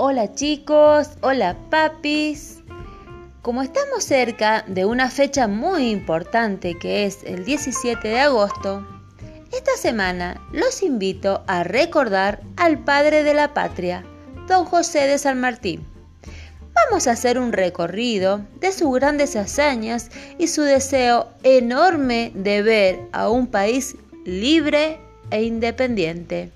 Hola chicos, hola papis. Como estamos cerca de una fecha muy importante que es el 17 de agosto, esta semana los invito a recordar al padre de la patria, don José de San Martín. Vamos a hacer un recorrido de sus grandes hazañas y su deseo enorme de ver a un país libre e independiente.